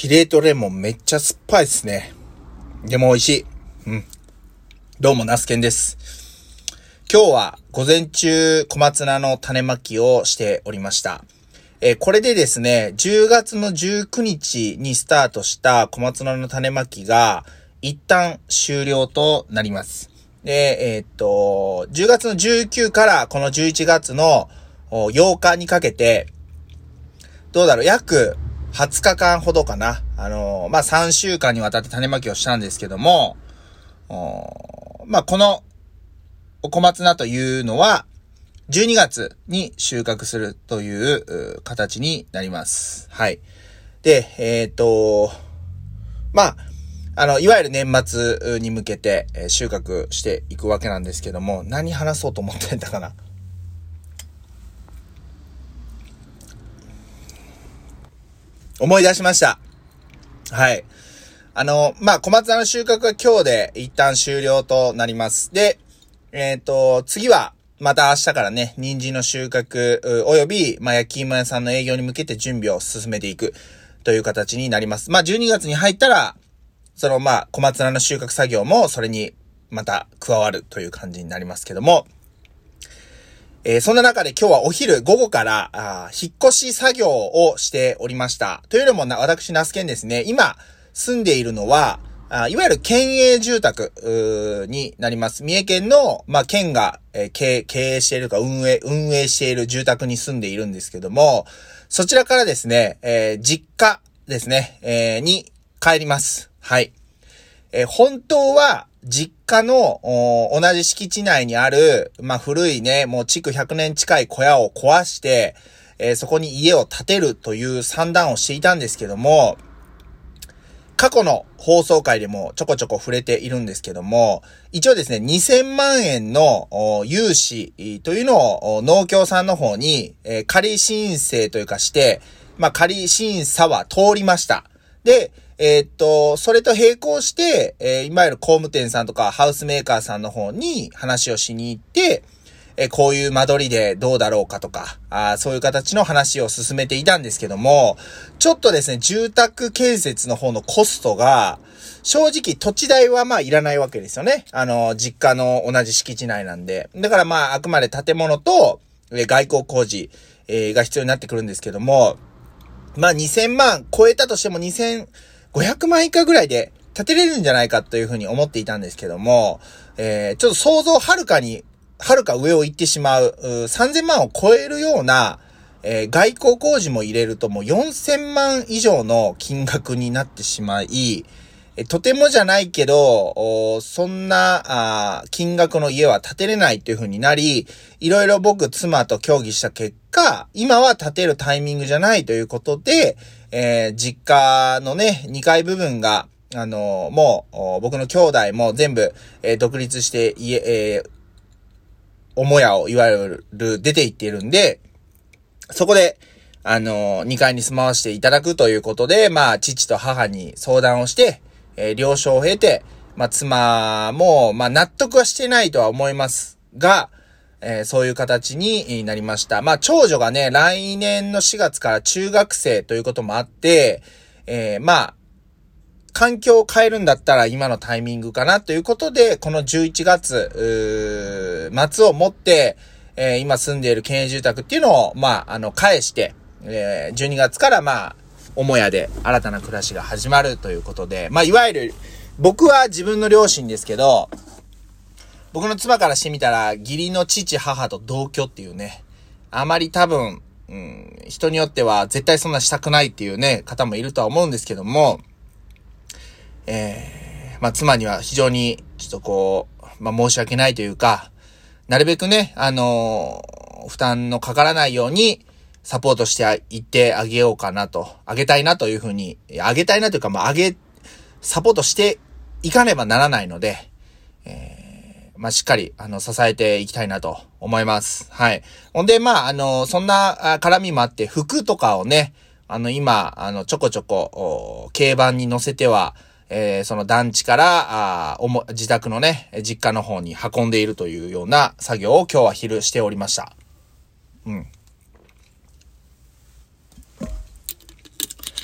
キレートレモンめっちゃ酸っぱいですね。でも美味しい。うん。どうも、ナスケンです。今日は午前中小松菜の種まきをしておりました。えー、これでですね、10月の19日にスタートした小松菜の種まきが一旦終了となります。で、えー、っと、10月の19からこの11月の8日にかけて、どうだろう、約20日間ほどかな。あのー、まあ、3週間にわたって種まきをしたんですけども、まあ、この、お小松菜というのは、12月に収穫するという形になります。はい。で、えっ、ー、と、まあ、あの、いわゆる年末に向けて収穫していくわけなんですけども、何話そうと思ってんだかな。思い出しました。はい。あの、まあ、小松菜の収穫は今日で一旦終了となります。で、えっ、ー、と、次は、また明日からね、人参の収穫、および、まあ、焼き芋屋さんの営業に向けて準備を進めていくという形になります。まあ、12月に入ったら、その、まあ、小松菜の収穫作業も、それに、また加わるという感じになりますけども、えー、そんな中で今日はお昼午後から、あ引っ越し作業をしておりました。というのもな、私、ナスケンですね、今、住んでいるのは、あいわゆる県営住宅になります。三重県の、まあ、県が、えー、経営しているか運営、運営している住宅に住んでいるんですけども、そちらからですね、えー、実家ですね、えー、に帰ります。はい。えー、本当は、実家の、同じ敷地内にある、まあ、古いね、もう築100年近い小屋を壊して、えー、そこに家を建てるという算段をしていたんですけども、過去の放送回でもちょこちょこ触れているんですけども、一応ですね、2000万円の融資というのを農協さんの方に、えー、仮申請というかして、まあ、仮審査は通りました。で、えー、っと、それと並行して、えー、いわゆる工務店さんとかハウスメーカーさんの方に話をしに行って、えこういう間取りでどうだろうかとか、あそういう形の話を進めていたんですけども、ちょっとですね、住宅建設の方のコストが、正直土地代はまあいらないわけですよね。あの、実家の同じ敷地内なんで。だからまあ、あくまで建物と、え外交工事、え、が必要になってくるんですけども、まあ2000万超えたとしても2000 500万以下ぐらいで建てれるんじゃないかというふうに思っていたんですけども、えー、ちょっと想像はるかにはるか上を行ってしまう、う3000万を超えるような、えー、外交工事も入れるともう4000万以上の金額になってしまい、えとてもじゃないけど、そんな金額の家は建てれないという風になり、いろいろ僕、妻と協議した結果、今は建てるタイミングじゃないということで、えー、実家のね、2階部分が、あのー、もう、僕の兄弟も全部、えー、独立して家、えー、母屋をいわゆる出て行っているんで、そこで、あの、2階に住まわしていただくということで、まあ、父と母に相談をして、えー、了承を経て、まあ、妻も、まあ、納得はしてないとは思いますが、えー、そういう形になりました。まあ、長女がね、来年の4月から中学生ということもあって、えー、まあ、環境を変えるんだったら今のタイミングかなということで、この11月、末をもって、えー、今住んでいる県営住宅っていうのを、まあ、あの、返して、えー、12月からまあ、母屋で新たな暮らしが始まるということで、まあ、いわゆる、僕は自分の両親ですけど、僕の妻からしてみたら、義理の父、母と同居っていうね、あまり多分、うん、人によっては絶対そんなしたくないっていうね、方もいるとは思うんですけども、えー、まあ、妻には非常に、ちょっとこう、まあ、申し訳ないというか、なるべくね、あのー、負担のかからないように、サポートしていってあげようかなと、あげたいなというふうに、あげたいなというか、まあ、あげ、サポートしていかねばならないので、えー、まあ、しっかり、あの、支えていきたいなと思います。はい。ほんで、まあ、あの、そんな絡みもあって、服とかをね、あの、今、あの、ちょこちょこ、軽バンに乗せては、えー、その団地から、あおも、自宅のね、実家の方に運んでいるというような作業を今日は昼しておりました。うん。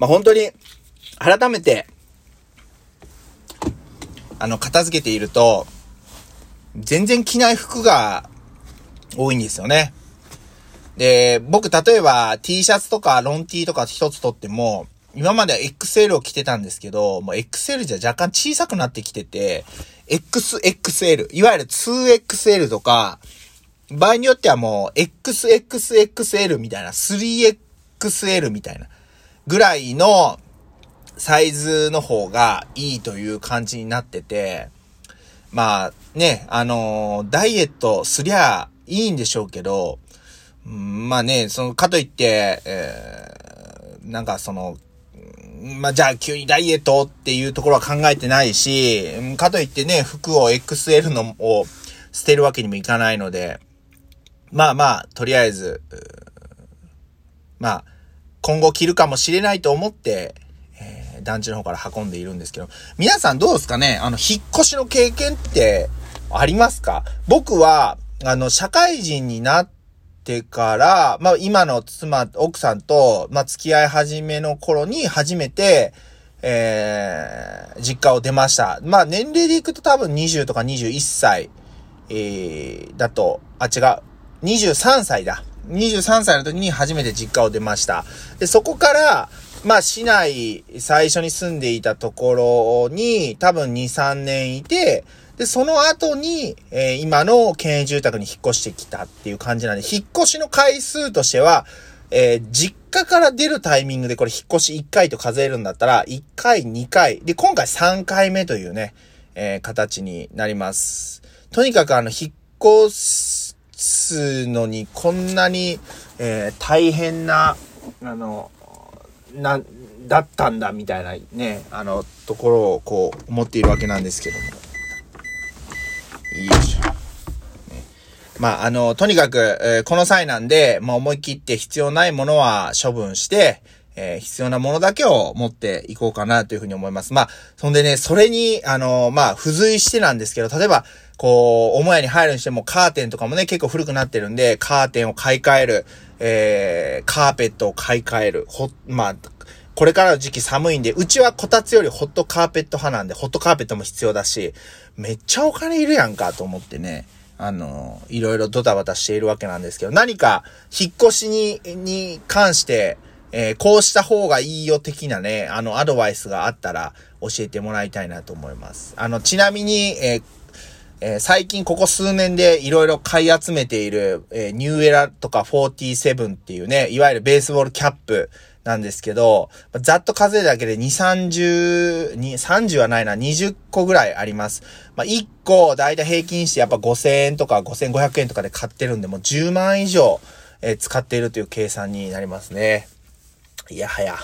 まあ、本当に、改めて、あの、片付けていると、全然着ない服が多いんですよね。で、僕、例えば T シャツとかロン T とか一つとっても、今までは XL を着てたんですけど、もう XL じゃ若干小さくなってきてて、XXL、いわゆる 2XL とか、場合によってはもう XXXL みたいな、3XL みたいな、ぐらいのサイズの方がいいという感じになってて、まあね、あのー、ダイエットすりゃいいんでしょうけど、まあね、その、かといって、えー、なんかその、まあ、じゃあ急にダイエットっていうところは考えてないし、かといってね、服を XL のを捨てるわけにもいかないので、まあまあ、とりあえず、まあ、今後着るかもしれないと思って、団地の方から運んでいるんですけど、皆さんどうですかね？あの、引っ越しの経験ってありますか？僕は、あの、社会人になってから、まあ今の妻、奥さんと、まあ付き合い始めの頃に初めて、えー、実家を出ました。まあ年齢でいくと多分20とか21歳、えー、だと、あ、違う、23歳だ。23歳の時に初めて実家を出ました。で、そこから、まあ市内最初に住んでいたところに多分2、3年いて、で、その後に、えー、今の県営住宅に引っ越してきたっていう感じなんで、引っ越しの回数としては、えー、実家から出るタイミングでこれ引っ越し1回と数えるんだったら、1回、2回、で、今回3回目というね、えー、形になります。とにかくあの、引っ越すのにこんなに、え、大変な、あの、な、だったんだみたいなね、あの、ところをこう思っているわけなんですけども。よいしょ。ね、まあ、あの、とにかく、えー、この際なんで、まあ、思い切って必要ないものは処分して、えー、必要なものだけを持っていこうかなというふうに思います。まあ、そんでね、それに、あの、まあ、付随してなんですけど、例えば、こう、母屋に入るにしてもカーテンとかもね、結構古くなってるんで、カーテンを買い替える、えー、カーペットを買い替える、ほ、まあ、これからの時期寒いんで、うちはこたつよりホットカーペット派なんで、ホットカーペットも必要だし、めっちゃお金いるやんかと思ってね、あの、いろいろドタバタしているわけなんですけど、何か引っ越しに、に関して、えー、こうした方がいいよ的なね、あの、アドバイスがあったら教えてもらいたいなと思います。あの、ちなみに、えーえー、最近ここ数年でいろいろ買い集めている、えー、ニューエラとか47っていうね、いわゆるベースボールキャップなんですけど、ざっと数えだけで2、30、2、30はないな、20個ぐらいあります。まあ、1個、だいたい平均してやっぱ5000円とか5500円とかで買ってるんで、もう10万以上、えー、使っているという計算になりますね。いやはや。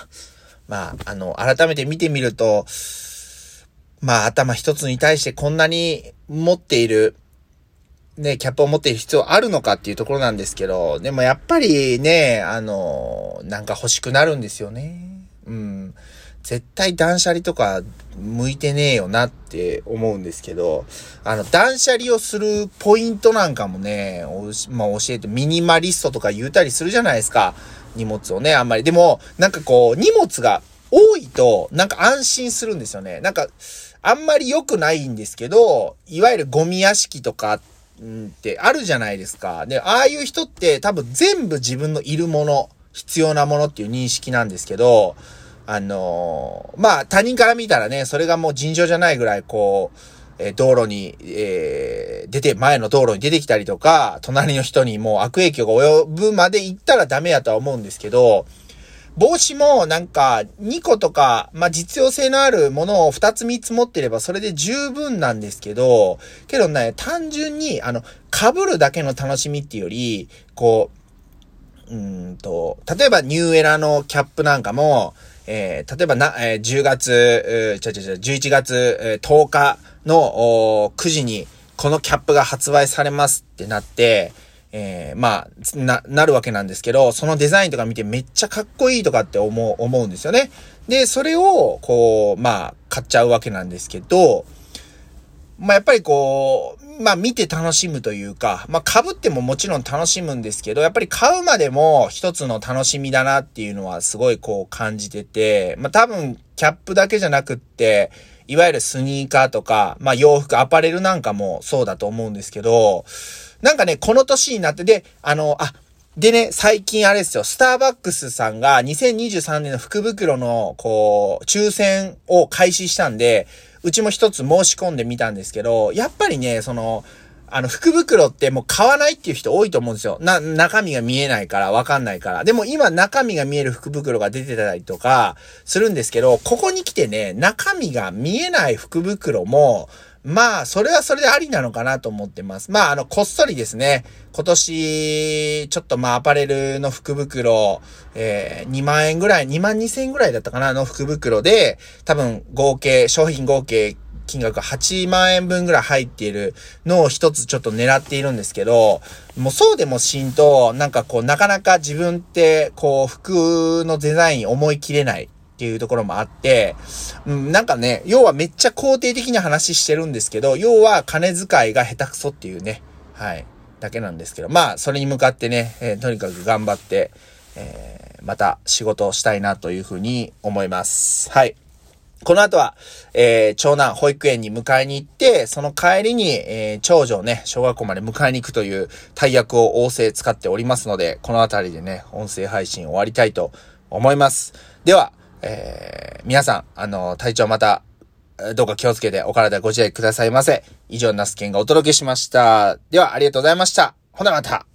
まあ、あの、改めて見てみると、まあ、頭一つに対してこんなに持っているね、キャップを持っている必要あるのかっていうところなんですけど、でもやっぱりね、あの、なんか欲しくなるんですよね。うん。絶対断捨離とか向いてねえよなって思うんですけど、あの、断捨離をするポイントなんかもね、まあ、教えて、ミニマリストとか言うたりするじゃないですか。荷物をね、あんまり。でも、なんかこう、荷物が多いと、なんか安心するんですよね。なんか、あんまり良くないんですけど、いわゆるゴミ屋敷とかってあるじゃないですか。で、ああいう人って多分全部自分のいるもの、必要なものっていう認識なんですけど、あのー、まあ他人から見たらね、それがもう尋常じゃないぐらいこう、えー、道路に、えー、出て、前の道路に出てきたりとか、隣の人にもう悪影響が及ぶまで行ったらダメやとは思うんですけど、帽子もなんか2個とか、まあ、実用性のあるものを2つ3つ持ってればそれで十分なんですけど、けどね、単純にあの、被るだけの楽しみっていうより、こう、うんと、例えばニューエラのキャップなんかも、えー、例えばな、えー、10月、ちゃちゃちゃ、11月、えー、10日の9時にこのキャップが発売されますってなって、えー、まあ、な、なるわけなんですけど、そのデザインとか見てめっちゃかっこいいとかって思う、思うんですよね。で、それを、こう、まあ、買っちゃうわけなんですけど、まあ、やっぱりこう、まあ、見て楽しむというか、まあ、被ってももちろん楽しむんですけど、やっぱり買うまでも一つの楽しみだなっていうのはすごいこう感じてて、まあ、多分、キャップだけじゃなくって、いわゆるスニーカーとか、まあ、洋服、アパレルなんかもそうだと思うんですけど、なんかね、この年になって、で、あの、あ、でね、最近あれですよ、スターバックスさんが2023年の福袋の、こう、抽選を開始したんで、うちも一つ申し込んでみたんですけど、やっぱりね、その、あの、福袋ってもう買わないっていう人多いと思うんですよ。な、中身が見えないから、わかんないから。でも今中身が見える福袋が出てたりとかするんですけど、ここに来てね、中身が見えない福袋も、まあ、それはそれでありなのかなと思ってます。まあ、あの、こっそりですね、今年、ちょっとまあ、アパレルの福袋、えー、2万円ぐらい、2万2千円ぐらいだったかな、の福袋で、多分合計、商品合計金額8万円分ぐらい入っているのを一つちょっと狙っているんですけど、もうそうでもしんと、なんかこう、なかなか自分って、こう、服のデザイン思い切れない。っていうところもあって、うん、なんかね、要はめっちゃ肯定的な話してるんですけど、要は金遣いが下手くそっていうね、はい、だけなんですけど、まあ、それに向かってね、えー、とにかく頑張って、えー、また仕事をしたいなというふうに思います。はい。この後は、えー、長男保育園に迎えに行って、その帰りに、えー、長女をね、小学校まで迎えに行くという大役を仰せ使っておりますので、この辺りでね、音声配信終わりたいと思います。では、えー、皆さん、あの、体調また、どうか気をつけてお体ご自愛くださいませ。以上、ナスケンがお届けしました。では、ありがとうございました。ほなまた。